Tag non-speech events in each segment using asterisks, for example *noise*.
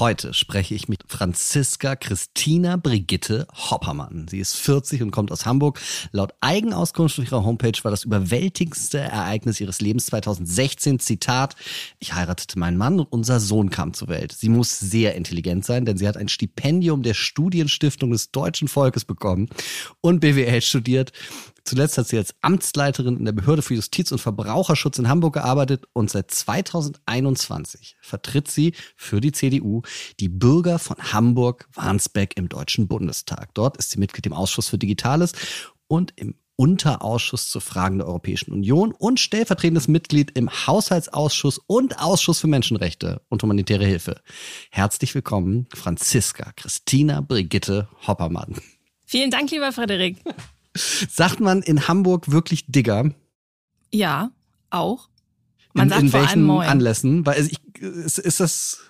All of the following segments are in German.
Heute spreche ich mit Franziska Christina Brigitte Hoppermann. Sie ist 40 und kommt aus Hamburg. Laut Eigenauskunft auf ihrer Homepage war das überwältigste Ereignis ihres Lebens 2016. Zitat, ich heiratete meinen Mann und unser Sohn kam zur Welt. Sie muss sehr intelligent sein, denn sie hat ein Stipendium der Studienstiftung des deutschen Volkes bekommen und BWL studiert. Zuletzt hat sie als Amtsleiterin in der Behörde für Justiz und Verbraucherschutz in Hamburg gearbeitet und seit 2021 vertritt sie für die CDU die Bürger von Hamburg-Warnsbeck im Deutschen Bundestag. Dort ist sie Mitglied im Ausschuss für Digitales und im Unterausschuss zu Fragen der Europäischen Union und stellvertretendes Mitglied im Haushaltsausschuss und Ausschuss für Menschenrechte und humanitäre Hilfe. Herzlich willkommen, Franziska Christina Brigitte Hoppermann. Vielen Dank, lieber Frederik. Sagt man in Hamburg wirklich Digger? Ja, auch. Man in, sagt in vor allem welchen Moin. Anlässen? Weil ich, ist, ist das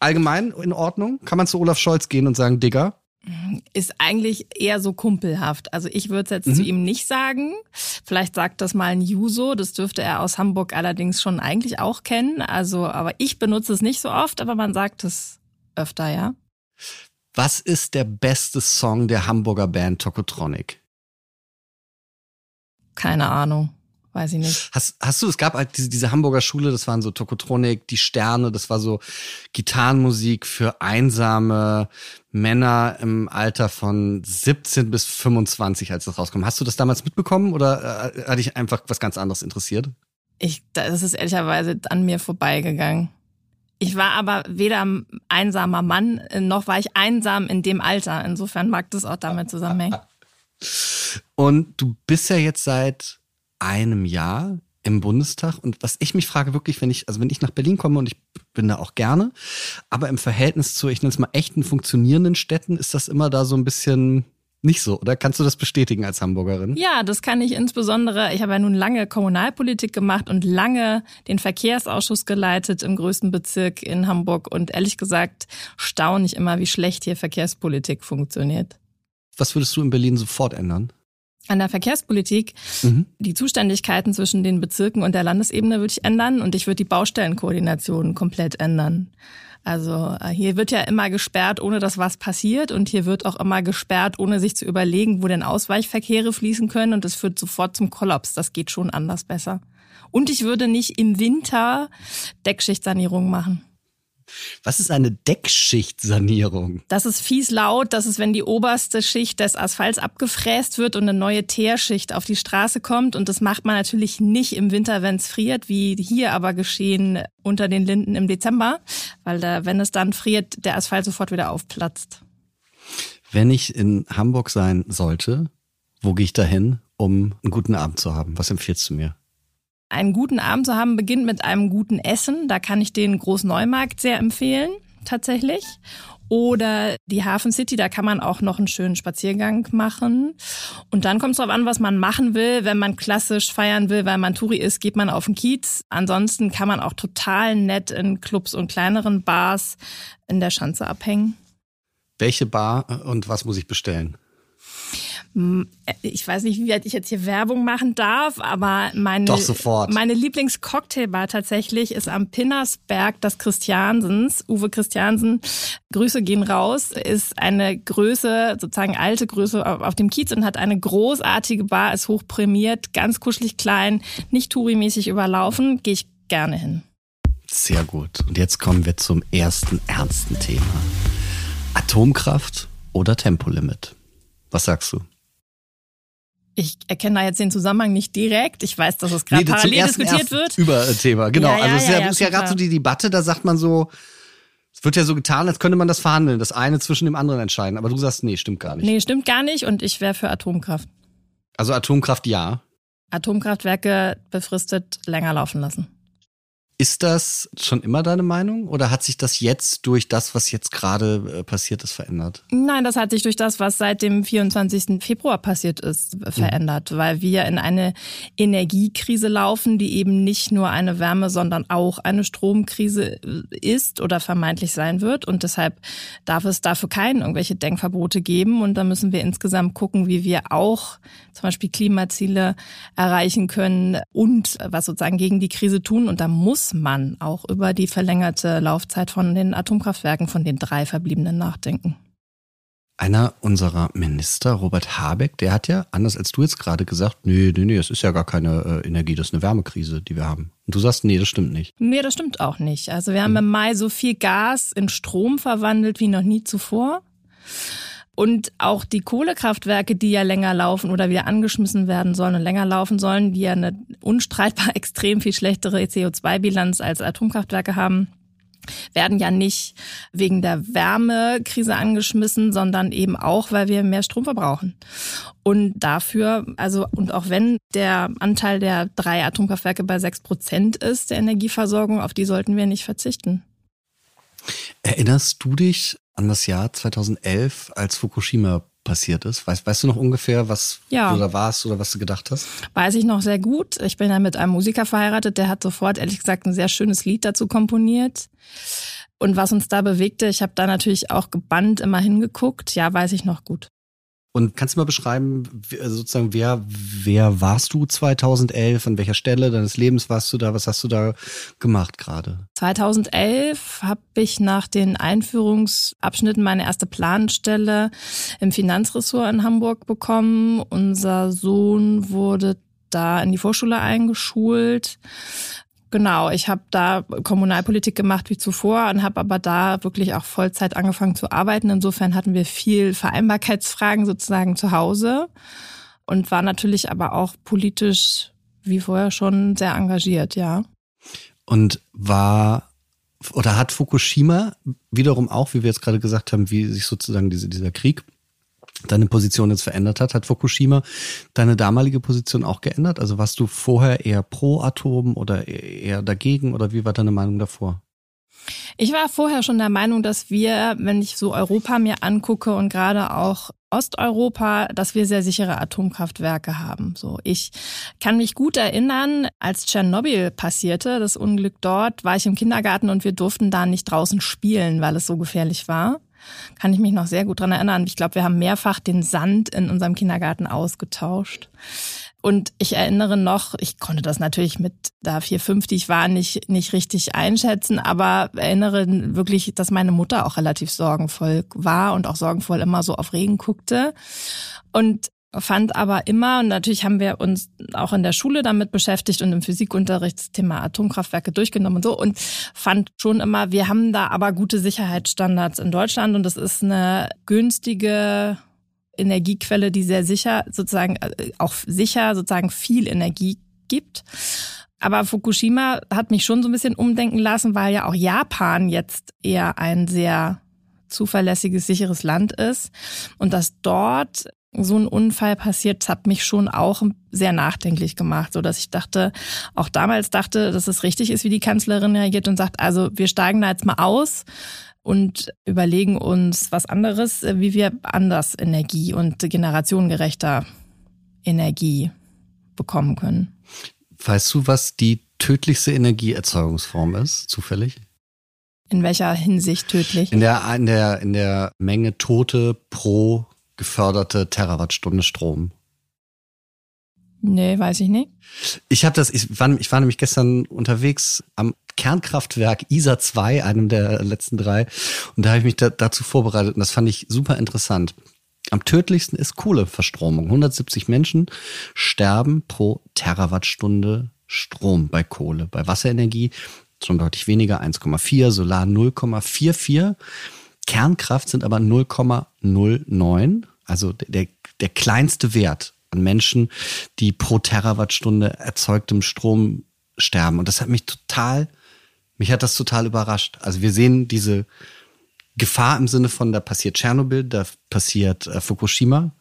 allgemein in Ordnung? Kann man zu Olaf Scholz gehen und sagen Digger? Ist eigentlich eher so kumpelhaft. Also ich würde es jetzt Mhm. zu ihm nicht sagen. Vielleicht sagt das mal ein Juso. Das dürfte er aus Hamburg allerdings schon eigentlich auch kennen. Also, aber ich benutze es nicht so oft, aber man sagt es öfter, ja. Was ist der beste Song der Hamburger Band Tokotronic? Keine Ahnung. Weiß ich nicht. Hast, hast du, es gab halt diese, diese Hamburger Schule, das waren so Tokotronic, die Sterne, das war so Gitarrenmusik für einsame Männer im Alter von 17 bis 25, als das rauskam. Hast du das damals mitbekommen oder äh, hat dich einfach was ganz anderes interessiert? Ich, das ist ehrlicherweise an mir vorbeigegangen. Ich war aber weder ein einsamer Mann, noch war ich einsam in dem Alter. Insofern mag das auch damit zusammenhängen. Und du bist ja jetzt seit einem Jahr im Bundestag. Und was ich mich frage, wirklich, wenn ich, also wenn ich nach Berlin komme und ich bin da auch gerne, aber im Verhältnis zu, ich nenne es mal echten funktionierenden Städten, ist das immer da so ein bisschen nicht so, oder? Kannst du das bestätigen als Hamburgerin? Ja, das kann ich insbesondere. Ich habe ja nun lange Kommunalpolitik gemacht und lange den Verkehrsausschuss geleitet im größten Bezirk in Hamburg. Und ehrlich gesagt staune ich immer, wie schlecht hier Verkehrspolitik funktioniert. Was würdest du in Berlin sofort ändern? An der Verkehrspolitik, Mhm. die Zuständigkeiten zwischen den Bezirken und der Landesebene würde ich ändern und ich würde die Baustellenkoordination komplett ändern. Also äh, hier wird ja immer gesperrt, ohne dass was passiert und hier wird auch immer gesperrt, ohne sich zu überlegen, wo denn Ausweichverkehre fließen können und das führt sofort zum Kollaps. Das geht schon anders besser. Und ich würde nicht im Winter Deckschichtsanierung machen. Was ist eine Deckschichtsanierung? Das ist fies laut, das ist, wenn die oberste Schicht des Asphalts abgefräst wird und eine neue Teerschicht auf die Straße kommt. Und das macht man natürlich nicht im Winter, wenn es friert, wie hier aber geschehen unter den Linden im Dezember, weil da, wenn es dann friert, der Asphalt sofort wieder aufplatzt. Wenn ich in Hamburg sein sollte, wo gehe ich da hin, um einen guten Abend zu haben? Was empfiehlst du mir? Einen guten Abend zu haben beginnt mit einem guten Essen. Da kann ich den Großneumarkt sehr empfehlen, tatsächlich. Oder die Hafen City, da kann man auch noch einen schönen Spaziergang machen. Und dann kommt es darauf an, was man machen will. Wenn man klassisch feiern will, weil man Touri ist, geht man auf den Kiez. Ansonsten kann man auch total nett in Clubs und kleineren Bars in der Schanze abhängen. Welche Bar und was muss ich bestellen? Ich weiß nicht, wie weit ich jetzt hier Werbung machen darf, aber meine, Doch, sofort. meine Lieblingscocktailbar tatsächlich ist am Pinnersberg das Christiansens. Uwe Christiansen, Grüße gehen raus, ist eine Größe, sozusagen alte Größe auf auf dem Kiez und hat eine großartige Bar, ist hochprämiert, ganz kuschelig klein, nicht Touri-mäßig überlaufen, gehe ich gerne hin. Sehr gut. Und jetzt kommen wir zum ersten ernsten Thema. Atomkraft oder Tempolimit? Was sagst du? Ich erkenne da jetzt den Zusammenhang nicht direkt. Ich weiß, dass es gerade zum parallel diskutiert wird. Über Thema, genau. Ja, ja, also es ist ja, ja, ist ja gerade so die Debatte, da sagt man so, es wird ja so getan, als könnte man das verhandeln, das eine zwischen dem anderen entscheiden. Aber du sagst, nee, stimmt gar nicht. Nee, stimmt gar nicht und ich wäre für Atomkraft. Also Atomkraft ja. Atomkraftwerke befristet länger laufen lassen. Ist das schon immer deine Meinung oder hat sich das jetzt durch das, was jetzt gerade äh, passiert ist, verändert? Nein, das hat sich durch das, was seit dem 24. Februar passiert ist, verändert, mhm. weil wir in eine Energiekrise laufen, die eben nicht nur eine Wärme, sondern auch eine Stromkrise äh, ist oder vermeintlich sein wird. Und deshalb darf es dafür keinen irgendwelche Denkverbote geben. Und da müssen wir insgesamt gucken, wie wir auch zum Beispiel Klimaziele erreichen können und was sozusagen gegen die Krise tun. Und da muss man auch über die verlängerte Laufzeit von den Atomkraftwerken, von den drei verbliebenen nachdenken. Einer unserer Minister, Robert Habeck, der hat ja, anders als du jetzt gerade gesagt, nee, nee, nee, es ist ja gar keine äh, Energie, das ist eine Wärmekrise, die wir haben. Und du sagst, nee, das stimmt nicht. Nee, das stimmt auch nicht. Also wir haben hm. im Mai so viel Gas in Strom verwandelt wie noch nie zuvor. Und auch die Kohlekraftwerke, die ja länger laufen oder wieder angeschmissen werden sollen und länger laufen sollen, die ja eine unstreitbar *laughs* extrem viel schlechtere CO2-Bilanz als Atomkraftwerke haben, werden ja nicht wegen der Wärmekrise angeschmissen, sondern eben auch, weil wir mehr Strom verbrauchen. Und dafür, also, und auch wenn der Anteil der drei Atomkraftwerke bei sechs Prozent ist, der Energieversorgung, auf die sollten wir nicht verzichten. Erinnerst du dich an das Jahr 2011, als Fukushima passiert ist? Weißt, weißt du noch ungefähr, was ja. du da warst oder was du gedacht hast? Weiß ich noch sehr gut. Ich bin ja mit einem Musiker verheiratet, der hat sofort, ehrlich gesagt, ein sehr schönes Lied dazu komponiert. Und was uns da bewegte, ich habe da natürlich auch gebannt immer hingeguckt. Ja, weiß ich noch gut. Und kannst du mal beschreiben, also sozusagen, wer, wer warst du 2011? An welcher Stelle deines Lebens warst du da? Was hast du da gemacht gerade? 2011 habe ich nach den Einführungsabschnitten meine erste Planstelle im Finanzressort in Hamburg bekommen. Unser Sohn wurde da in die Vorschule eingeschult. Genau, ich habe da Kommunalpolitik gemacht wie zuvor und habe aber da wirklich auch Vollzeit angefangen zu arbeiten. Insofern hatten wir viel Vereinbarkeitsfragen sozusagen zu Hause und war natürlich aber auch politisch wie vorher schon sehr engagiert, ja. Und war oder hat Fukushima wiederum auch, wie wir jetzt gerade gesagt haben, wie sich sozusagen diese, dieser Krieg deine Position jetzt verändert hat. Hat Fukushima deine damalige Position auch geändert? Also warst du vorher eher pro Atom oder eher dagegen oder wie war deine Meinung davor? Ich war vorher schon der Meinung, dass wir, wenn ich so Europa mir angucke und gerade auch Osteuropa, dass wir sehr sichere Atomkraftwerke haben. So, ich kann mich gut erinnern, als Tschernobyl passierte, das Unglück dort, war ich im Kindergarten und wir durften da nicht draußen spielen, weil es so gefährlich war kann ich mich noch sehr gut dran erinnern. Ich glaube, wir haben mehrfach den Sand in unserem Kindergarten ausgetauscht. Und ich erinnere noch, ich konnte das natürlich mit da vier, fünf, die ich war, nicht, nicht richtig einschätzen, aber erinnere wirklich, dass meine Mutter auch relativ sorgenvoll war und auch sorgenvoll immer so auf Regen guckte. Und fand aber immer, und natürlich haben wir uns auch in der Schule damit beschäftigt und im Physikunterricht das Thema Atomkraftwerke durchgenommen und so und fand schon immer, wir haben da aber gute Sicherheitsstandards in Deutschland und das ist eine günstige Energiequelle, die sehr sicher sozusagen äh, auch sicher sozusagen viel Energie gibt. Aber Fukushima hat mich schon so ein bisschen umdenken lassen, weil ja auch Japan jetzt eher ein sehr zuverlässiges, sicheres Land ist und dass dort so ein Unfall passiert, das hat mich schon auch sehr nachdenklich gemacht, so dass ich dachte, auch damals dachte, dass es richtig ist, wie die Kanzlerin reagiert und sagt, also wir steigen da jetzt mal aus und überlegen uns was anderes, wie wir anders Energie und generationengerechter Energie bekommen können. Weißt du, was die tödlichste Energieerzeugungsform ist, zufällig? In welcher Hinsicht tödlich? In der, in der, in der Menge Tote pro geförderte Terawattstunde Strom. Nee, weiß ich nicht. Ich habe das, ich war, ich war nämlich gestern unterwegs am Kernkraftwerk ISA 2, einem der letzten drei, und da habe ich mich da, dazu vorbereitet und das fand ich super interessant. Am tödlichsten ist Kohleverstromung. 170 Menschen sterben pro Terawattstunde Strom bei Kohle. Bei Wasserenergie schon deutlich weniger, 1,4, Solar 0,44. Kernkraft sind aber 0,09, also der, der kleinste Wert an Menschen, die pro Terawattstunde erzeugtem Strom sterben. Und das hat mich total, mich hat das total überrascht. Also wir sehen diese Gefahr im Sinne von, da passiert Tschernobyl, da passiert äh, Fukushima.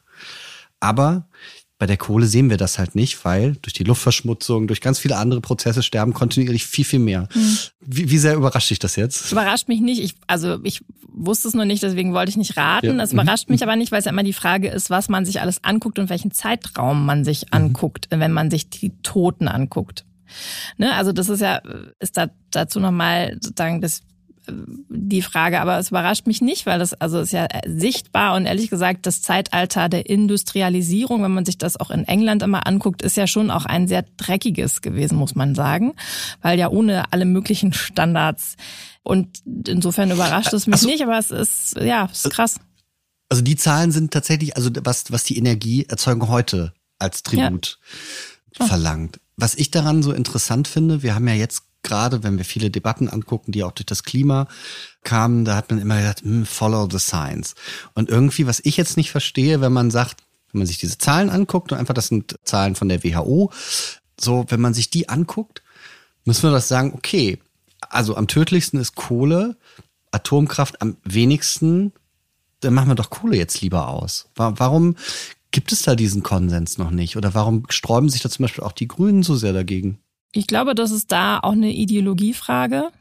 Aber Bei der Kohle sehen wir das halt nicht, weil durch die Luftverschmutzung, durch ganz viele andere Prozesse sterben kontinuierlich viel, viel mehr. Mhm. Wie, wie sehr überrascht dich das jetzt? Überrascht mich nicht. Ich, also ich wusste es noch nicht, deswegen wollte ich nicht raten. Es ja. überrascht mhm. mich aber nicht, weil es ja immer die Frage ist, was man sich alles anguckt und welchen Zeitraum man sich mhm. anguckt, wenn man sich die Toten anguckt. Ne? Also das ist ja, ist da dazu nochmal sozusagen das die Frage, aber es überrascht mich nicht, weil das also ist ja sichtbar und ehrlich gesagt das Zeitalter der Industrialisierung, wenn man sich das auch in England immer anguckt, ist ja schon auch ein sehr dreckiges gewesen, muss man sagen, weil ja ohne alle möglichen Standards und insofern überrascht es mich also, nicht, aber es ist ja, es ist krass. Also die Zahlen sind tatsächlich, also was was die Energieerzeugung heute als Tribut ja. verlangt. Was ich daran so interessant finde, wir haben ja jetzt gerade wenn wir viele Debatten angucken, die auch durch das Klima kamen, da hat man immer gesagt, hm, follow the science. Und irgendwie, was ich jetzt nicht verstehe, wenn man sagt, wenn man sich diese Zahlen anguckt und einfach, das sind Zahlen von der WHO, so, wenn man sich die anguckt, müssen wir das sagen, okay, also am tödlichsten ist Kohle, Atomkraft am wenigsten, dann machen wir doch Kohle jetzt lieber aus. Warum gibt es da diesen Konsens noch nicht? Oder warum sträuben sich da zum Beispiel auch die Grünen so sehr dagegen? Ich glaube, das ist da auch eine Ideologiefrage.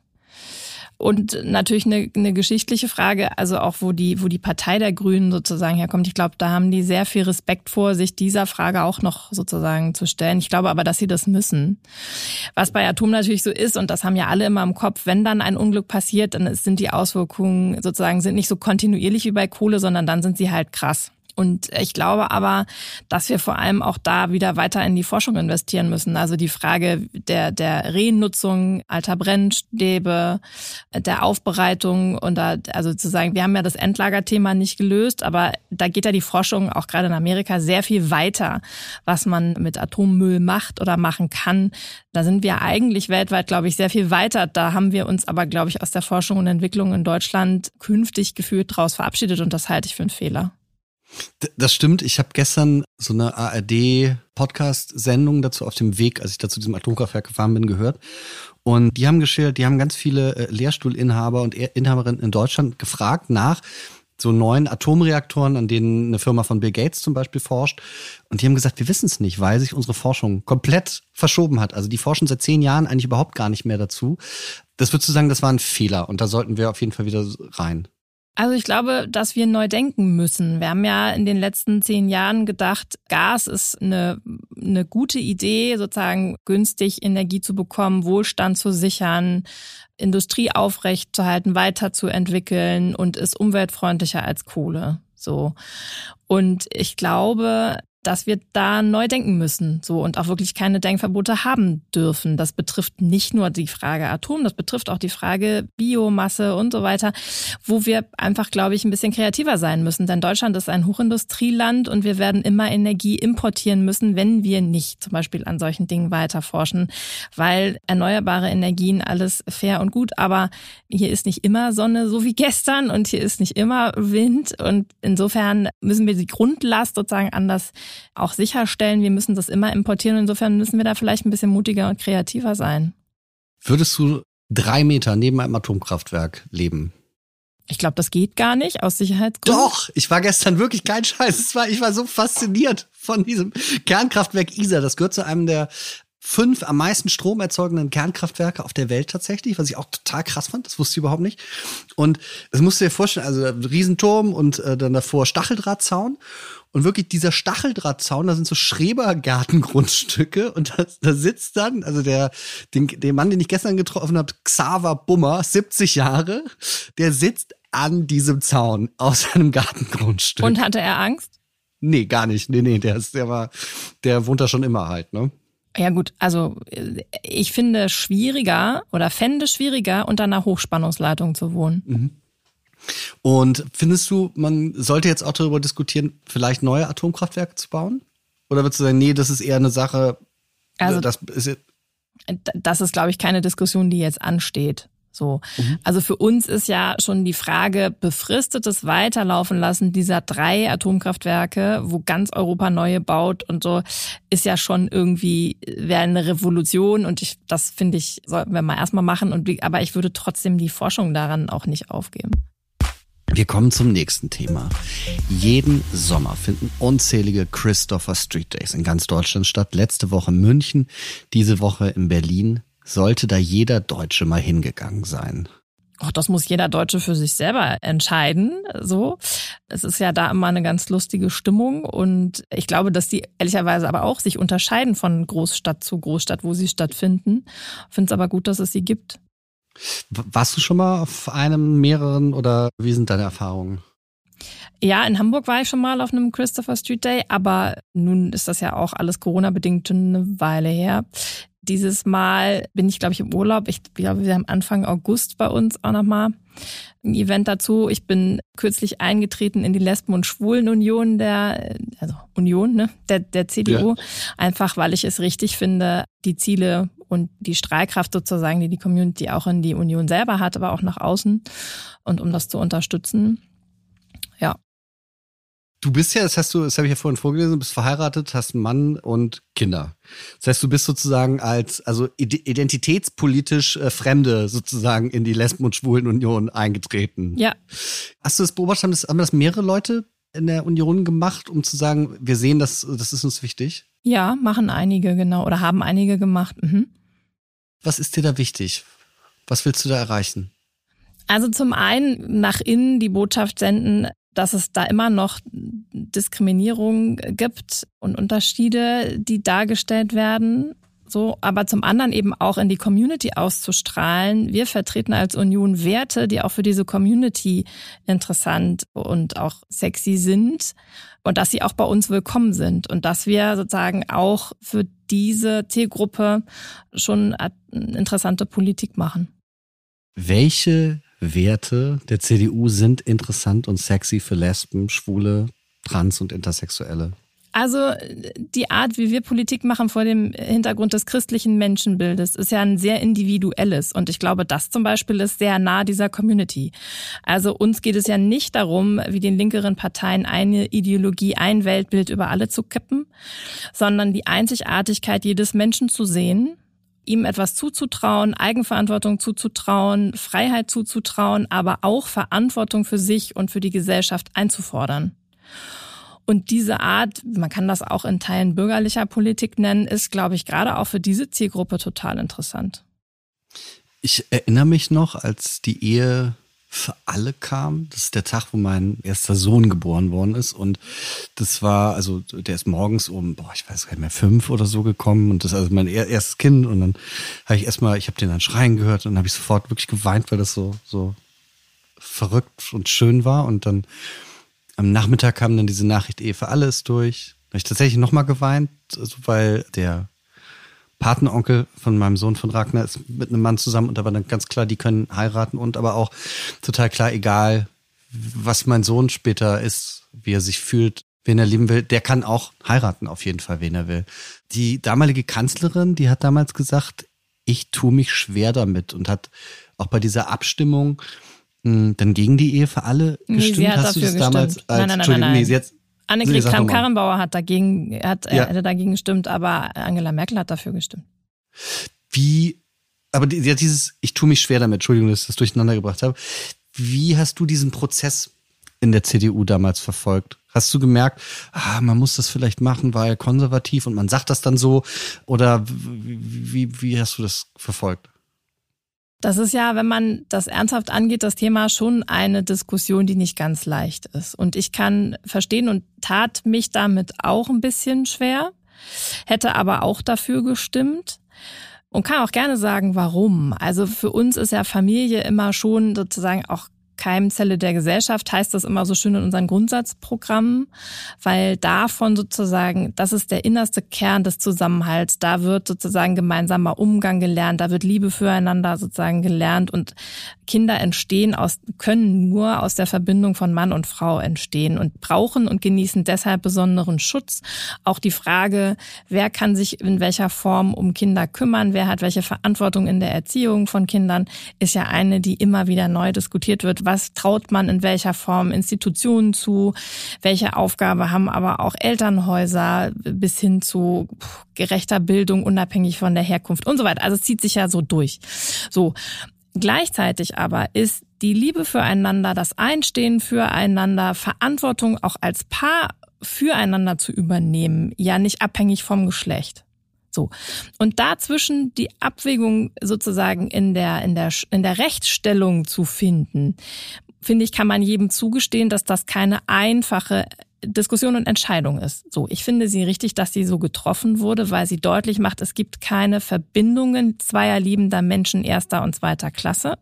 Und natürlich eine, eine geschichtliche Frage, also auch wo die, wo die Partei der Grünen sozusagen herkommt. Ich glaube, da haben die sehr viel Respekt vor, sich dieser Frage auch noch sozusagen zu stellen. Ich glaube aber, dass sie das müssen. Was bei Atom natürlich so ist, und das haben ja alle immer im Kopf, wenn dann ein Unglück passiert, dann sind die Auswirkungen sozusagen sind nicht so kontinuierlich wie bei Kohle, sondern dann sind sie halt krass. Und ich glaube aber, dass wir vor allem auch da wieder weiter in die Forschung investieren müssen. Also die Frage der, der Renutzung alter Brennstäbe, der Aufbereitung und da, also zu sagen, wir haben ja das Endlagerthema nicht gelöst, aber da geht ja die Forschung auch gerade in Amerika sehr viel weiter, was man mit Atommüll macht oder machen kann. Da sind wir eigentlich weltweit, glaube ich, sehr viel weiter. Da haben wir uns aber, glaube ich, aus der Forschung und Entwicklung in Deutschland künftig gefühlt daraus verabschiedet und das halte ich für einen Fehler. Das stimmt. Ich habe gestern so eine ARD-Podcast-Sendung dazu auf dem Weg, als ich da zu diesem Atomkraftwerk gefahren bin, gehört. Und die haben geschildert, die haben ganz viele äh, Lehrstuhlinhaber und Inhaberinnen in Deutschland gefragt nach so neuen Atomreaktoren, an denen eine Firma von Bill Gates zum Beispiel forscht. Und die haben gesagt, wir wissen es nicht, weil sich unsere Forschung komplett verschoben hat. Also die forschen seit zehn Jahren eigentlich überhaupt gar nicht mehr dazu. Das würdest du sagen, das war ein Fehler und da sollten wir auf jeden Fall wieder rein. Also ich glaube, dass wir neu denken müssen. Wir haben ja in den letzten zehn Jahren gedacht, Gas ist eine, eine gute Idee, sozusagen günstig Energie zu bekommen, Wohlstand zu sichern, Industrie aufrechtzuerhalten, weiterzuentwickeln und ist umweltfreundlicher als Kohle. So. Und ich glaube, dass wir da neu denken müssen, so und auch wirklich keine Denkverbote haben dürfen. Das betrifft nicht nur die Frage Atom, das betrifft auch die Frage Biomasse und so weiter, wo wir einfach, glaube ich, ein bisschen kreativer sein müssen. Denn Deutschland ist ein Hochindustrieland und wir werden immer Energie importieren müssen, wenn wir nicht zum Beispiel an solchen Dingen weiter forschen, weil erneuerbare Energien alles fair und gut, aber hier ist nicht immer Sonne so wie gestern und hier ist nicht immer Wind und insofern müssen wir die Grundlast sozusagen anders auch sicherstellen, wir müssen das immer importieren. Insofern müssen wir da vielleicht ein bisschen mutiger und kreativer sein. Würdest du drei Meter neben einem Atomkraftwerk leben? Ich glaube, das geht gar nicht aus Sicherheitsgründen. Doch, ich war gestern wirklich kein Scheiß. War, ich war so fasziniert von diesem Kernkraftwerk Isar. Das gehört zu einem der fünf am meisten Strom erzeugenden Kernkraftwerke auf der Welt tatsächlich, was ich auch total krass fand. Das wusste ich überhaupt nicht. Und es musst du dir vorstellen, also Riesenturm und äh, dann davor Stacheldrahtzaun. Und wirklich dieser Stacheldrahtzaun, da sind so Schrebergartengrundstücke und da, da sitzt dann, also der, den, den Mann, den ich gestern getroffen habe, Xaver Bummer, 70 Jahre, der sitzt an diesem Zaun aus seinem Gartengrundstück. Und hatte er Angst? Nee, gar nicht. Nee, nee, der ist, der war, der wohnt da schon immer halt, ne? Ja gut, also ich finde schwieriger oder fände schwieriger, unter einer Hochspannungsleitung zu wohnen. Mhm. Und findest du, man sollte jetzt auch darüber diskutieren, vielleicht neue Atomkraftwerke zu bauen? Oder würdest du sagen, nee, das ist eher eine Sache, also, das ist, das ist, glaube ich, keine Diskussion, die jetzt ansteht. So. Mhm. Also für uns ist ja schon die Frage, befristetes Weiterlaufen lassen dieser drei Atomkraftwerke, wo ganz Europa neue baut und so, ist ja schon irgendwie, wäre eine Revolution und ich, das finde ich, sollten wir mal erstmal machen und, aber ich würde trotzdem die Forschung daran auch nicht aufgeben. Wir kommen zum nächsten Thema. Jeden Sommer finden unzählige Christopher Street Days in ganz Deutschland statt. Letzte Woche München, diese Woche in Berlin. Sollte da jeder Deutsche mal hingegangen sein? Auch das muss jeder Deutsche für sich selber entscheiden. So, es ist ja da immer eine ganz lustige Stimmung und ich glaube, dass die ehrlicherweise aber auch sich unterscheiden von Großstadt zu Großstadt, wo sie stattfinden. Finde es aber gut, dass es sie gibt. Warst du schon mal auf einem, mehreren oder wie sind deine Erfahrungen? Ja, in Hamburg war ich schon mal auf einem Christopher Street Day, aber nun ist das ja auch alles Corona-bedingt eine Weile her. Dieses Mal bin ich, glaube ich, im Urlaub. Ich glaube, wir haben Anfang August bei uns auch nochmal ein Event dazu. Ich bin kürzlich eingetreten in die Lesben- und Schwulen-Union der, also Union, ne, der, der CDU. Ja. Einfach, weil ich es richtig finde, die Ziele und die Strahlkraft sozusagen, die die Community auch in die Union selber hat, aber auch nach außen und um das zu unterstützen. Ja. Du bist ja, das hast du, das habe ich ja vorhin vorgelesen, bist verheiratet, hast einen Mann und Kinder. Das heißt, du bist sozusagen als, also identitätspolitisch äh, Fremde sozusagen in die Lesben- und Schwulen-Union eingetreten. Ja. Hast du das beobachtet? Haben das, haben das mehrere Leute in der Union gemacht, um zu sagen, wir sehen, das, das ist uns wichtig? Ja, machen einige, genau, oder haben einige gemacht. Mhm. Was ist dir da wichtig? Was willst du da erreichen? Also zum einen nach innen die Botschaft senden, dass es da immer noch Diskriminierung gibt und Unterschiede, die dargestellt werden. So, aber zum anderen eben auch in die Community auszustrahlen. Wir vertreten als Union Werte, die auch für diese Community interessant und auch sexy sind und dass sie auch bei uns willkommen sind und dass wir sozusagen auch für diese Zielgruppe schon interessante Politik machen. Welche Werte der CDU sind interessant und sexy für Lesben, Schwule, Trans und Intersexuelle? Also die Art, wie wir Politik machen vor dem Hintergrund des christlichen Menschenbildes, ist ja ein sehr individuelles. Und ich glaube, das zum Beispiel ist sehr nah dieser Community. Also uns geht es ja nicht darum, wie den linkeren Parteien eine Ideologie, ein Weltbild über alle zu kippen, sondern die Einzigartigkeit jedes Menschen zu sehen ihm etwas zuzutrauen, Eigenverantwortung zuzutrauen, Freiheit zuzutrauen, aber auch Verantwortung für sich und für die Gesellschaft einzufordern. Und diese Art, man kann das auch in Teilen bürgerlicher Politik nennen, ist, glaube ich, gerade auch für diese Zielgruppe total interessant. Ich erinnere mich noch, als die Ehe für alle kam. Das ist der Tag, wo mein erster Sohn geboren worden ist. Und das war, also der ist morgens um, boah, ich weiß gar nicht mehr, fünf oder so gekommen. Und das ist also mein erstes Kind. Und dann habe ich erstmal, ich habe den dann schreien gehört und dann habe ich sofort wirklich geweint, weil das so, so verrückt und schön war. Und dann am Nachmittag kam dann diese Nachricht, Ehe für alle ist durch. Da habe ich tatsächlich nochmal geweint, also weil der Patenonkel von meinem Sohn von Ragnar ist mit einem Mann zusammen und da war dann ganz klar, die können heiraten und aber auch total klar, egal was mein Sohn später ist, wie er sich fühlt, wen er lieben will, der kann auch heiraten auf jeden Fall, wen er will. Die damalige Kanzlerin, die hat damals gesagt, ich tue mich schwer damit und hat auch bei dieser Abstimmung dann gegen die Ehe für alle gestimmt. Nee, Hast du das gestimmt. damals als nein, nein, nein, nein, nein. Nee, sie hat, Annegret Kramp-Karrenbauer hat dagegen, hat, ja. hätte dagegen gestimmt, aber Angela Merkel hat dafür gestimmt. Wie, aber die, hat dieses, ich tue mich schwer damit, Entschuldigung, dass ich das durcheinander gebracht habe. Wie hast du diesen Prozess in der CDU damals verfolgt? Hast du gemerkt, ah, man muss das vielleicht machen, weil konservativ und man sagt das dann so? Oder wie, wie hast du das verfolgt? Das ist ja, wenn man das ernsthaft angeht, das Thema schon eine Diskussion, die nicht ganz leicht ist. Und ich kann verstehen und tat mich damit auch ein bisschen schwer, hätte aber auch dafür gestimmt und kann auch gerne sagen, warum. Also für uns ist ja Familie immer schon sozusagen auch Keimzelle der Gesellschaft heißt das immer so schön in unseren Grundsatzprogrammen, weil davon sozusagen, das ist der innerste Kern des Zusammenhalts. Da wird sozusagen gemeinsamer Umgang gelernt, da wird Liebe füreinander sozusagen gelernt und Kinder entstehen aus, können nur aus der Verbindung von Mann und Frau entstehen und brauchen und genießen deshalb besonderen Schutz. Auch die Frage, wer kann sich in welcher Form um Kinder kümmern, wer hat welche Verantwortung in der Erziehung von Kindern, ist ja eine, die immer wieder neu diskutiert wird was traut man in welcher Form Institutionen zu, welche Aufgabe haben aber auch Elternhäuser bis hin zu gerechter Bildung unabhängig von der Herkunft und so weiter. Also es zieht sich ja so durch. So. Gleichzeitig aber ist die Liebe füreinander, das Einstehen füreinander, Verantwortung auch als Paar füreinander zu übernehmen, ja nicht abhängig vom Geschlecht. So. Und dazwischen die Abwägung sozusagen in der, in der, in der Rechtsstellung zu finden, finde ich, kann man jedem zugestehen, dass das keine einfache Diskussion und Entscheidung ist. So, ich finde sie richtig, dass sie so getroffen wurde, weil sie deutlich macht, es gibt keine Verbindungen zweier liebender Menschen erster und zweiter Klasse.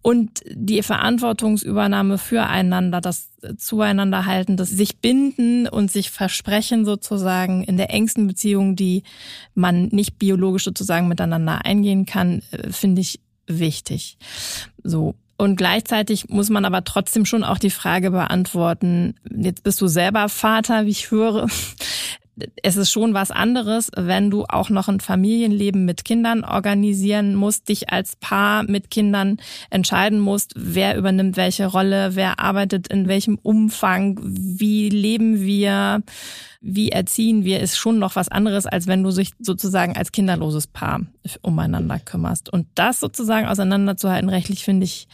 Und die Verantwortungsübernahme füreinander, das Zueinanderhalten, das sich binden und sich versprechen sozusagen in der engsten Beziehung, die man nicht biologisch sozusagen miteinander eingehen kann, äh, finde ich wichtig. So. Und gleichzeitig muss man aber trotzdem schon auch die Frage beantworten, jetzt bist du selber Vater, wie ich höre. Es ist schon was anderes, wenn du auch noch ein Familienleben mit Kindern organisieren musst, dich als Paar mit Kindern entscheiden musst, wer übernimmt welche Rolle, wer arbeitet in welchem Umfang, wie leben wir, wie erziehen wir, ist schon noch was anderes, als wenn du dich sozusagen als kinderloses Paar umeinander kümmerst. Und das sozusagen auseinanderzuhalten rechtlich finde ich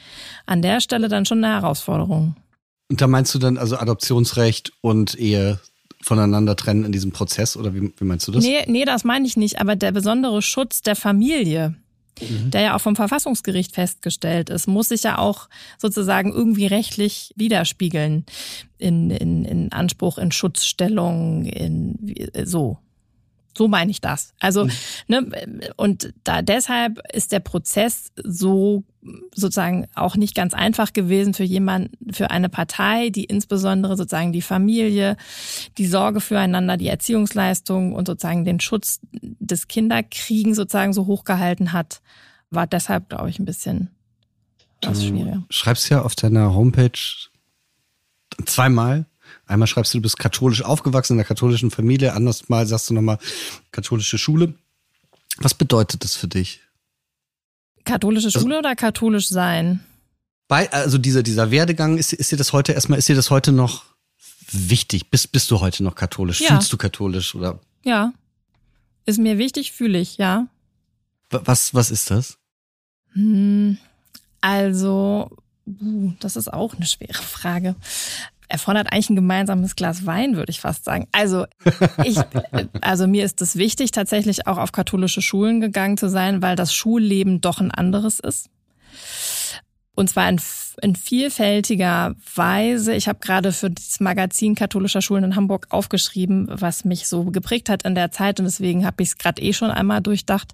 an der Stelle dann schon eine Herausforderung. Und da meinst du dann also Adoptionsrecht und Ehe voneinander trennen in diesem Prozess oder wie, wie meinst du das? Nee, nee, das meine ich nicht, aber der besondere Schutz der Familie, mhm. der ja auch vom Verfassungsgericht festgestellt ist, muss sich ja auch sozusagen irgendwie rechtlich widerspiegeln in, in, in Anspruch, in Schutzstellung, in so. So meine ich das. Also, mhm. ne, und da deshalb ist der Prozess so sozusagen auch nicht ganz einfach gewesen für jemanden, für eine Partei, die insbesondere sozusagen die Familie, die Sorge füreinander, die Erziehungsleistung und sozusagen den Schutz des Kinderkriegen sozusagen so hochgehalten hat, war deshalb, glaube ich, ein bisschen was schwieriger. Du schreibst ja auf deiner Homepage zweimal. Einmal schreibst du, du bist katholisch aufgewachsen in der katholischen Familie, anders mal sagst du nochmal katholische Schule. Was bedeutet das für dich? Katholische also Schule also, oder katholisch sein? Bei, also dieser, dieser Werdegang, ist, ist dir das heute erstmal, ist dir das heute noch wichtig? Bist, bist du heute noch katholisch? Ja. Fühlst du katholisch oder? Ja. Ist mir wichtig, fühle ich, ja. Was, was ist das? Hm, also, uh, das ist auch eine schwere Frage erfordert eigentlich ein gemeinsames Glas Wein, würde ich fast sagen. Also *laughs* ich, also mir ist es wichtig, tatsächlich auch auf katholische Schulen gegangen zu sein, weil das Schulleben doch ein anderes ist. Und zwar in, in vielfältiger Weise. Ich habe gerade für das Magazin katholischer Schulen in Hamburg aufgeschrieben, was mich so geprägt hat in der Zeit. Und deswegen habe ich es gerade eh schon einmal durchdacht.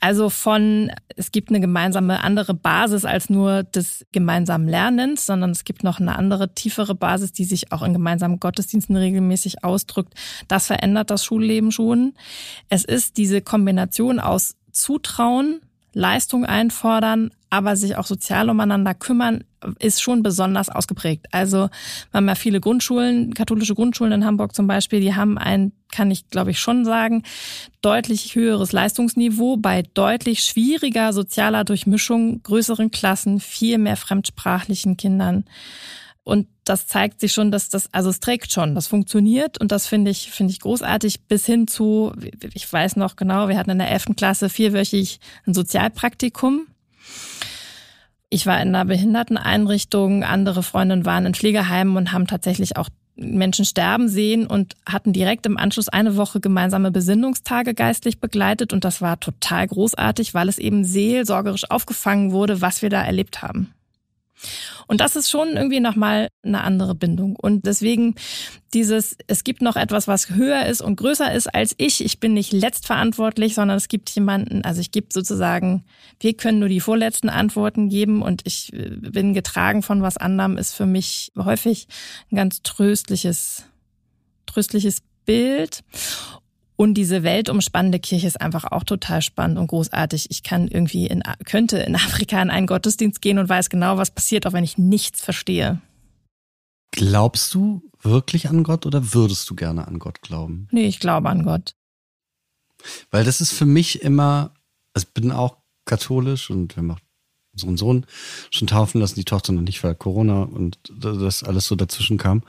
Also von, es gibt eine gemeinsame andere Basis als nur des gemeinsamen Lernens, sondern es gibt noch eine andere, tiefere Basis, die sich auch in gemeinsamen Gottesdiensten regelmäßig ausdrückt. Das verändert das Schulleben schon. Es ist diese Kombination aus Zutrauen, Leistung einfordern, aber sich auch sozial umeinander kümmern, ist schon besonders ausgeprägt. Also wir haben ja viele Grundschulen, katholische Grundschulen in Hamburg zum Beispiel, die haben ein, kann ich glaube ich schon sagen, deutlich höheres Leistungsniveau bei deutlich schwieriger sozialer Durchmischung, größeren Klassen, viel mehr fremdsprachlichen Kindern. Und das zeigt sich schon, dass das, also es trägt schon, das funktioniert und das finde ich, finde ich großartig bis hin zu, ich weiß noch genau, wir hatten in der elften Klasse vierwöchig ein Sozialpraktikum. Ich war in einer Behinderteneinrichtung, andere Freundinnen waren in Pflegeheimen und haben tatsächlich auch Menschen sterben sehen und hatten direkt im Anschluss eine Woche gemeinsame Besinnungstage geistlich begleitet und das war total großartig, weil es eben seelsorgerisch aufgefangen wurde, was wir da erlebt haben. Und das ist schon irgendwie nochmal eine andere Bindung. Und deswegen dieses, es gibt noch etwas, was höher ist und größer ist als ich. Ich bin nicht letztverantwortlich, sondern es gibt jemanden, also ich gebe sozusagen, wir können nur die vorletzten Antworten geben und ich äh, bin getragen von was anderem, ist für mich häufig ein ganz tröstliches, tröstliches Bild. Und diese weltumspannende Kirche ist einfach auch total spannend und großartig. Ich kann irgendwie in, könnte in Afrika in einen Gottesdienst gehen und weiß genau, was passiert, auch wenn ich nichts verstehe. Glaubst du wirklich an Gott oder würdest du gerne an Gott glauben? Nee, ich glaube an Gott. Weil das ist für mich immer, also ich bin auch katholisch und wir haben auch unseren Sohn schon taufen lassen, die Tochter noch nicht, weil Corona und das alles so dazwischen kam.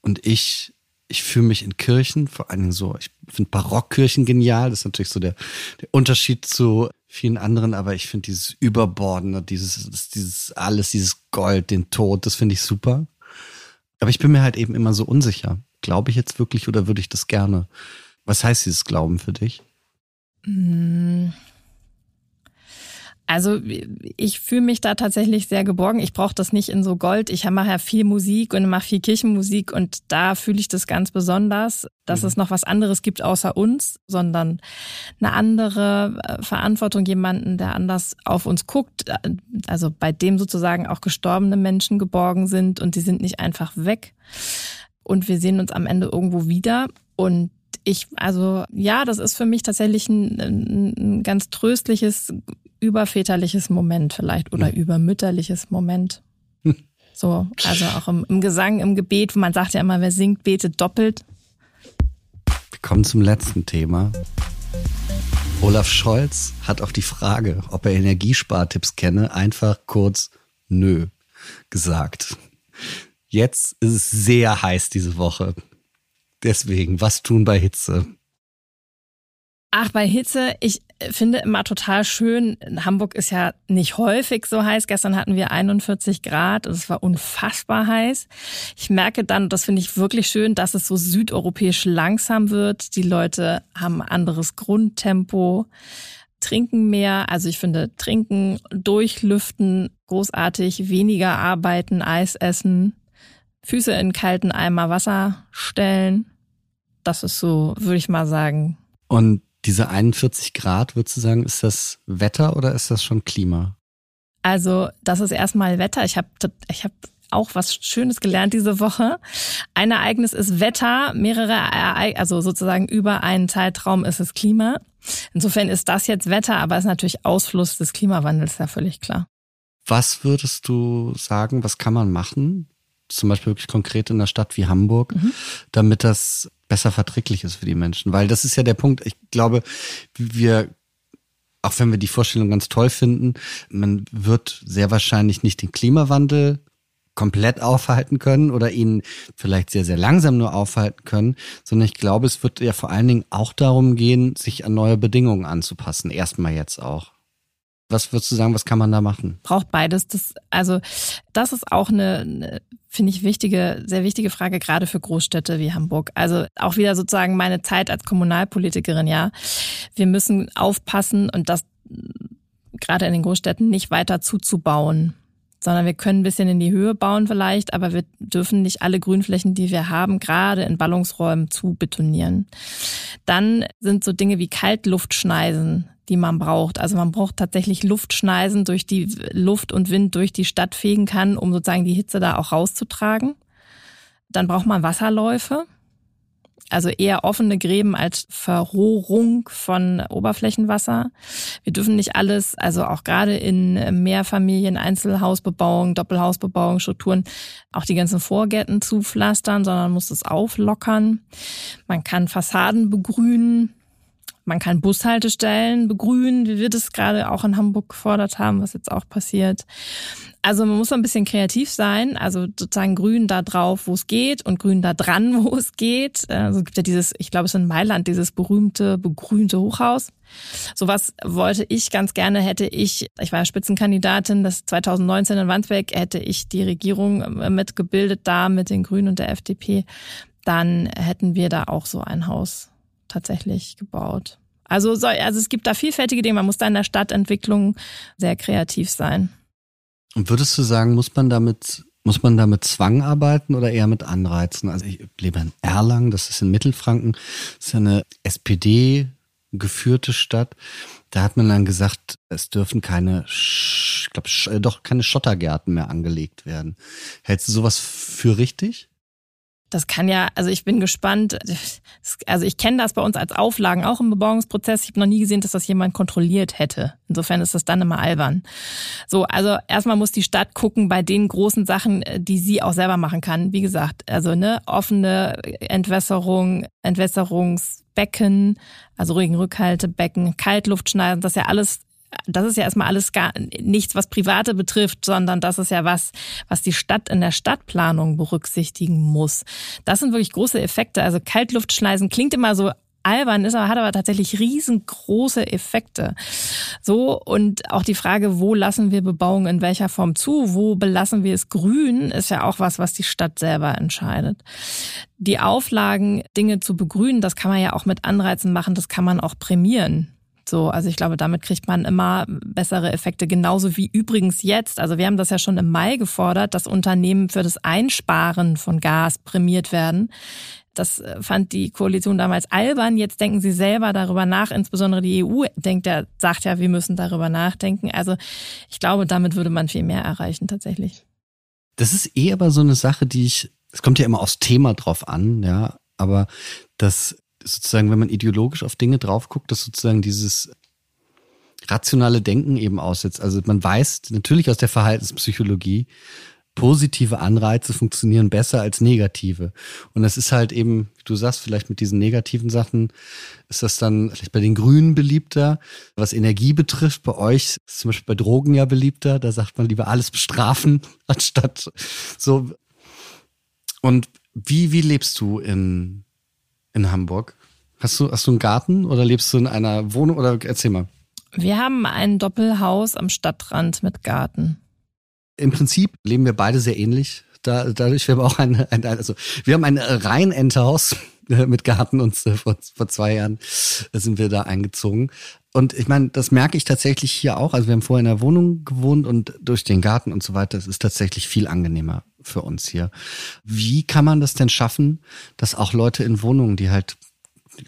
Und ich ich fühle mich in Kirchen, vor allen Dingen so, ich finde Barockkirchen genial. Das ist natürlich so der, der Unterschied zu vielen anderen, aber ich finde dieses Überbordene, dieses, dieses alles, dieses Gold, den Tod, das finde ich super. Aber ich bin mir halt eben immer so unsicher. Glaube ich jetzt wirklich oder würde ich das gerne? Was heißt dieses Glauben für dich? Also ich fühle mich da tatsächlich sehr geborgen. Ich brauche das nicht in so Gold. Ich mache ja viel Musik und mache viel Kirchenmusik und da fühle ich das ganz besonders, dass mhm. es noch was anderes gibt außer uns, sondern eine andere äh, Verantwortung, jemanden, der anders auf uns guckt. Also bei dem sozusagen auch gestorbene Menschen geborgen sind und die sind nicht einfach weg. Und wir sehen uns am Ende irgendwo wieder und ich, also ja, das ist für mich tatsächlich ein, ein ganz tröstliches überväterliches Moment vielleicht oder hm. übermütterliches Moment. *laughs* So, also auch im, im Gesang, im Gebet, man sagt ja immer, wer singt, betet doppelt. Wir kommen zum letzten Thema. Olaf Scholz hat auf die Frage, ob er Energiespartipps kenne, einfach kurz nö gesagt. Jetzt ist es sehr heiß diese Woche. Deswegen, was tun bei Hitze? Ach, bei Hitze, ich finde immer total schön. Hamburg ist ja nicht häufig so heiß. Gestern hatten wir 41 Grad. Es war unfassbar heiß. Ich merke dann, das finde ich wirklich schön, dass es so südeuropäisch langsam wird. Die Leute haben anderes Grundtempo, trinken mehr. Also ich finde, trinken, durchlüften, großartig, weniger arbeiten, Eis essen, Füße in kalten Eimer Wasser stellen. Das ist so, würde ich mal sagen. Und diese 41 Grad, würdest du sagen, ist das Wetter oder ist das schon Klima? Also, das ist erstmal Wetter. Ich habe ich hab auch was Schönes gelernt diese Woche. Ein Ereignis ist Wetter, mehrere Ereignisse, also sozusagen über einen Zeitraum ist es Klima. Insofern ist das jetzt Wetter, aber ist natürlich Ausfluss des Klimawandels, ja völlig klar. Was würdest du sagen, was kann man machen, zum Beispiel wirklich konkret in einer Stadt wie Hamburg, mhm. damit das besser verträglich ist für die Menschen. Weil das ist ja der Punkt. Ich glaube, wir auch wenn wir die Vorstellung ganz toll finden, man wird sehr wahrscheinlich nicht den Klimawandel komplett aufhalten können oder ihn vielleicht sehr, sehr langsam nur aufhalten können, sondern ich glaube, es wird ja vor allen Dingen auch darum gehen, sich an neue Bedingungen anzupassen. Erstmal jetzt auch. Was würdest du sagen, was kann man da machen? Braucht beides. Das, also, das ist auch eine, eine finde ich, wichtige, sehr wichtige Frage, gerade für Großstädte wie Hamburg. Also auch wieder sozusagen meine Zeit als Kommunalpolitikerin, ja. Wir müssen aufpassen und das gerade in den Großstädten nicht weiter zuzubauen sondern wir können ein bisschen in die Höhe bauen vielleicht, aber wir dürfen nicht alle Grünflächen, die wir haben, gerade in Ballungsräumen zu betonieren. Dann sind so Dinge wie Kaltluftschneisen die man braucht. Also man braucht tatsächlich Luftschneisen, durch die Luft und Wind durch die Stadt fegen kann, um sozusagen die Hitze da auch rauszutragen. Dann braucht man Wasserläufe, also eher offene Gräben als Verrohrung von Oberflächenwasser. Wir dürfen nicht alles, also auch gerade in Mehrfamilien, Einzelhausbebauung, Doppelhausbebauung, Strukturen, auch die ganzen Vorgärten zupflastern, sondern muss es auflockern. Man kann Fassaden begrünen. Man kann Bushaltestellen begrünen, wie wir das gerade auch in Hamburg gefordert haben, was jetzt auch passiert. Also man muss ein bisschen kreativ sein, also sozusagen grün da drauf, wo es geht und grün da dran, *laughs* wo es geht. Also es gibt ja dieses, ich glaube es ist in Mailand, dieses berühmte, begrünte Hochhaus. Sowas wollte ich ganz gerne, hätte ich, ich war Spitzenkandidatin, das 2019 in Wandsbek, hätte ich die Regierung äh, mitgebildet da mit den Grünen und der FDP, dann hätten wir da auch so ein Haus tatsächlich gebaut. Also, so, also es gibt da vielfältige Dinge. Man muss da in der Stadtentwicklung sehr kreativ sein. Und würdest du sagen, muss man damit muss man da mit Zwang arbeiten oder eher mit Anreizen? Also ich lebe in Erlangen, das ist in Mittelfranken, das ist eine SPD geführte Stadt. Da hat man dann gesagt, es dürfen keine, ich glaube, äh, doch keine Schottergärten mehr angelegt werden. Hältst du sowas für richtig? Das kann ja, also ich bin gespannt. Also ich kenne das bei uns als Auflagen auch im Bebauungsprozess. Ich habe noch nie gesehen, dass das jemand kontrolliert hätte. Insofern ist das dann immer albern. So, also erstmal muss die Stadt gucken bei den großen Sachen, die sie auch selber machen kann. Wie gesagt, also ne offene Entwässerung, Entwässerungsbecken, also Regenrückhaltebecken, Kaltluftschneiden, das ist ja alles das ist ja erstmal alles gar nichts, was Private betrifft, sondern das ist ja was, was die Stadt in der Stadtplanung berücksichtigen muss. Das sind wirklich große Effekte. Also Kaltluftschneisen klingt immer so albern ist, aber hat aber tatsächlich riesengroße Effekte. So und auch die Frage, wo lassen wir Bebauung in welcher Form zu, wo belassen wir es grün, ist ja auch was, was die Stadt selber entscheidet. Die Auflagen, Dinge zu begrünen, das kann man ja auch mit Anreizen machen, das kann man auch prämieren. So, also ich glaube, damit kriegt man immer bessere Effekte. Genauso wie übrigens jetzt. Also wir haben das ja schon im Mai gefordert, dass Unternehmen für das Einsparen von Gas prämiert werden. Das äh, fand die Koalition damals albern. Jetzt denken sie selber darüber nach. Insbesondere die EU denkt ja, sagt ja, wir müssen darüber nachdenken. Also ich glaube, damit würde man viel mehr erreichen tatsächlich. Das ist eh aber so eine Sache, die ich, es kommt ja immer aufs Thema drauf an, ja, aber das sozusagen, wenn man ideologisch auf Dinge drauf guckt, dass sozusagen dieses rationale Denken eben aussetzt. Also man weiß natürlich aus der Verhaltenspsychologie, positive Anreize funktionieren besser als negative. Und das ist halt eben, wie du sagst, vielleicht mit diesen negativen Sachen ist das dann vielleicht bei den Grünen beliebter. Was Energie betrifft, bei euch ist zum Beispiel bei Drogen ja beliebter. Da sagt man lieber alles bestrafen, *laughs* anstatt so. Und wie, wie lebst du in, in Hamburg? Hast du, hast du einen Garten oder lebst du in einer Wohnung oder erzähl mal. Wir haben ein Doppelhaus am Stadtrand mit Garten. Im Prinzip leben wir beide sehr ähnlich. Da, dadurch, wir haben auch ein, ein also wir haben ein Rheinenterhaus mit Garten und vor, vor zwei Jahren sind wir da eingezogen. Und ich meine, das merke ich tatsächlich hier auch. Also wir haben vorher in der Wohnung gewohnt und durch den Garten und so weiter, es ist tatsächlich viel angenehmer für uns hier. Wie kann man das denn schaffen, dass auch Leute in Wohnungen, die halt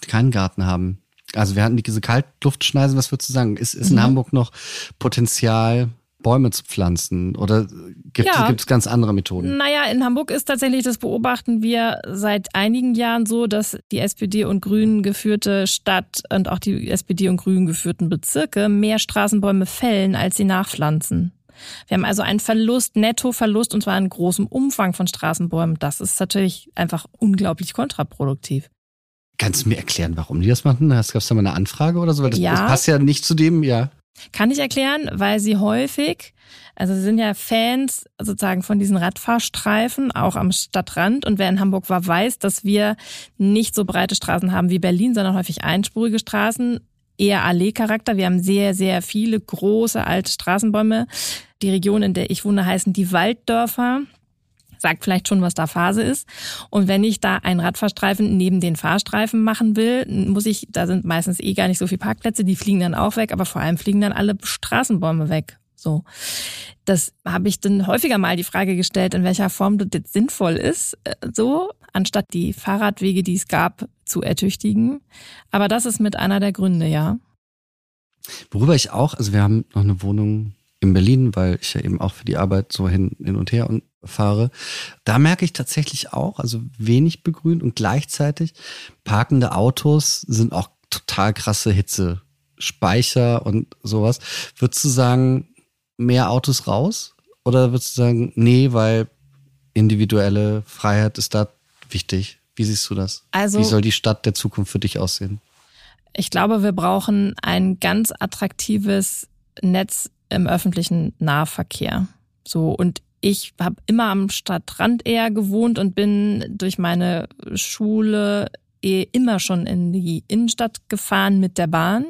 keinen Garten haben, also wir hatten diese Kaltluftschneisen, was würdest du sagen? Ist, ist in mhm. Hamburg noch Potenzial, Bäume zu pflanzen? Oder gibt ja. es ganz andere Methoden? Naja, in Hamburg ist tatsächlich, das beobachten wir seit einigen Jahren so, dass die SPD und Grünen geführte Stadt und auch die SPD und Grünen geführten Bezirke mehr Straßenbäume fällen, als sie nachpflanzen. Wir haben also einen Verlust, Nettoverlust, und zwar in großem Umfang von Straßenbäumen. Das ist natürlich einfach unglaublich kontraproduktiv. Kannst du mir erklären, warum die das machen? Gab es da mal eine Anfrage oder so? Weil das, ja. das passt ja nicht zu dem, ja. Kann ich erklären, weil sie häufig, also sie sind ja Fans sozusagen von diesen Radfahrstreifen, auch am Stadtrand. Und wer in Hamburg war, weiß, dass wir nicht so breite Straßen haben wie Berlin, sondern häufig einspurige Straßen, eher Allee-Charakter. Wir haben sehr, sehr viele große alte Straßenbäume. Die Region, in der ich wohne, heißen die Walddörfer sagt vielleicht schon, was da Phase ist. Und wenn ich da einen Radfahrstreifen neben den Fahrstreifen machen will, muss ich, da sind meistens eh gar nicht so viele Parkplätze, die fliegen dann auch weg, aber vor allem fliegen dann alle Straßenbäume weg. So. Das habe ich dann häufiger mal die Frage gestellt, in welcher Form das jetzt sinnvoll ist, äh, so, anstatt die Fahrradwege, die es gab, zu ertüchtigen. Aber das ist mit einer der Gründe, ja. Worüber ich auch, also wir haben noch eine Wohnung in Berlin, weil ich ja eben auch für die Arbeit so hin, hin und her und fahre. Da merke ich tatsächlich auch, also wenig begrünt und gleichzeitig parkende Autos sind auch total krasse Hitzespeicher und sowas. Würdest du sagen, mehr Autos raus? Oder würdest du sagen, nee, weil individuelle Freiheit ist da wichtig? Wie siehst du das? Also, Wie soll die Stadt der Zukunft für dich aussehen? Ich glaube, wir brauchen ein ganz attraktives Netz im öffentlichen Nahverkehr. So und ich habe immer am Stadtrand eher gewohnt und bin durch meine Schule eh immer schon in die Innenstadt gefahren mit der Bahn.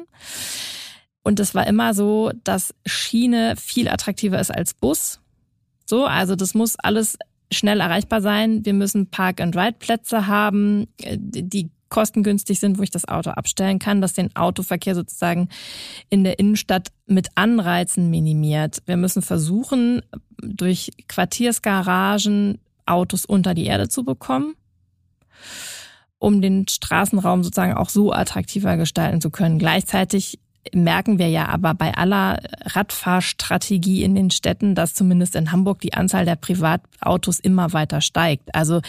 Und es war immer so, dass Schiene viel attraktiver ist als Bus. So, also das muss alles schnell erreichbar sein. Wir müssen Park-and-Ride-Plätze haben, die kostengünstig sind, wo ich das Auto abstellen kann, das den Autoverkehr sozusagen in der Innenstadt mit Anreizen minimiert. Wir müssen versuchen, durch Quartiersgaragen Autos unter die Erde zu bekommen, um den Straßenraum sozusagen auch so attraktiver gestalten zu können. Gleichzeitig merken wir ja aber bei aller Radfahrstrategie in den Städten, dass zumindest in Hamburg die Anzahl der Privatautos immer weiter steigt. Also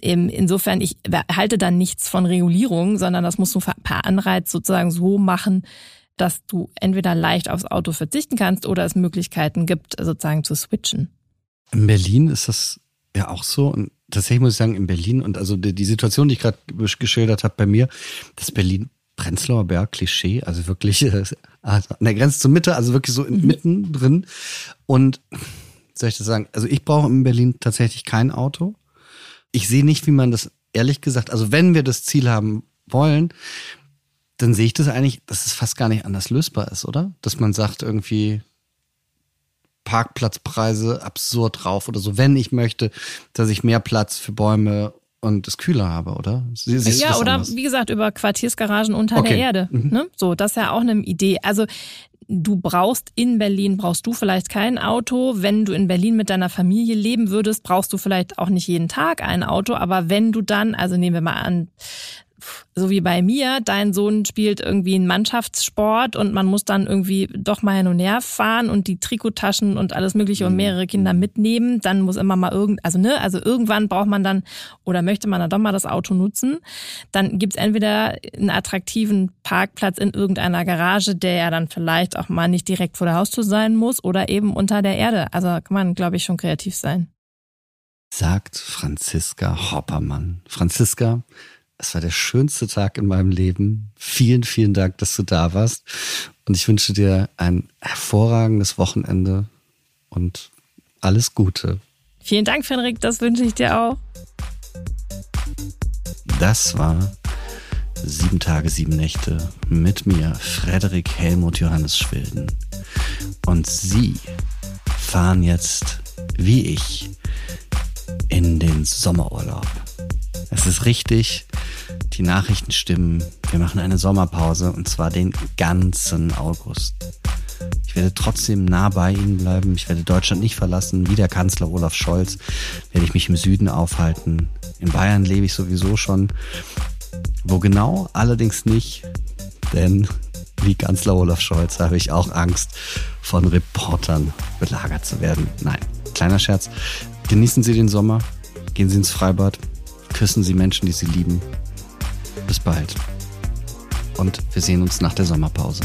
ähm, insofern, ich halte da nichts von Regulierung, sondern das muss so per Anreiz sozusagen so machen, dass du entweder leicht aufs Auto verzichten kannst oder es Möglichkeiten gibt, sozusagen zu switchen. In Berlin ist das ja auch so. Und tatsächlich muss ich sagen, in Berlin und also die Situation, die ich gerade geschildert habe bei mir, dass Berlin Prenzlauer Berg Klischee, also wirklich *laughs* äh, also an der Grenze zur Mitte, also wirklich so mhm. mitten drin. Und soll ich das sagen? Also ich brauche in Berlin tatsächlich kein Auto. Ich sehe nicht, wie man das ehrlich gesagt, also wenn wir das Ziel haben wollen, dann sehe ich das eigentlich, dass es fast gar nicht anders lösbar ist, oder? Dass man sagt irgendwie Parkplatzpreise absurd drauf oder so, wenn ich möchte, dass ich mehr Platz für Bäume und es kühler habe, oder? Siehst ja, oder anders? wie gesagt, über Quartiersgaragen unter okay. der Erde. Mhm. Ne? So, das ist ja auch eine Idee. Also du brauchst in Berlin, brauchst du vielleicht kein Auto. Wenn du in Berlin mit deiner Familie leben würdest, brauchst du vielleicht auch nicht jeden Tag ein Auto. Aber wenn du dann, also nehmen wir mal an, so wie bei mir, dein Sohn spielt irgendwie einen Mannschaftssport und man muss dann irgendwie doch mal hin und her fahren und die Trikottaschen und alles mögliche und mhm. mehrere Kinder mitnehmen, dann muss immer mal irgend, also ne, also irgendwann braucht man dann oder möchte man dann doch mal das Auto nutzen, dann gibt's entweder einen attraktiven Parkplatz in irgendeiner Garage, der ja dann vielleicht auch mal nicht direkt vor der Haustür sein muss oder eben unter der Erde. Also kann man, glaube ich, schon kreativ sein. Sagt Franziska Hoppermann. Franziska, es war der schönste Tag in meinem Leben. Vielen, vielen Dank, dass du da warst. Und ich wünsche dir ein hervorragendes Wochenende und alles Gute. Vielen Dank, Frederik. Das wünsche ich dir auch. Das war Sieben Tage, sieben Nächte mit mir, Frederik Helmut Johannes Schwilden. Und Sie fahren jetzt, wie ich, in den Sommerurlaub. Es ist richtig, die Nachrichten stimmen. Wir machen eine Sommerpause und zwar den ganzen August. Ich werde trotzdem nah bei Ihnen bleiben. Ich werde Deutschland nicht verlassen. Wie der Kanzler Olaf Scholz werde ich mich im Süden aufhalten. In Bayern lebe ich sowieso schon. Wo genau? Allerdings nicht, denn wie Kanzler Olaf Scholz habe ich auch Angst, von Reportern belagert zu werden. Nein, kleiner Scherz. Genießen Sie den Sommer, gehen Sie ins Freibad, küssen Sie Menschen, die Sie lieben bis bald. Und wir sehen uns nach der Sommerpause.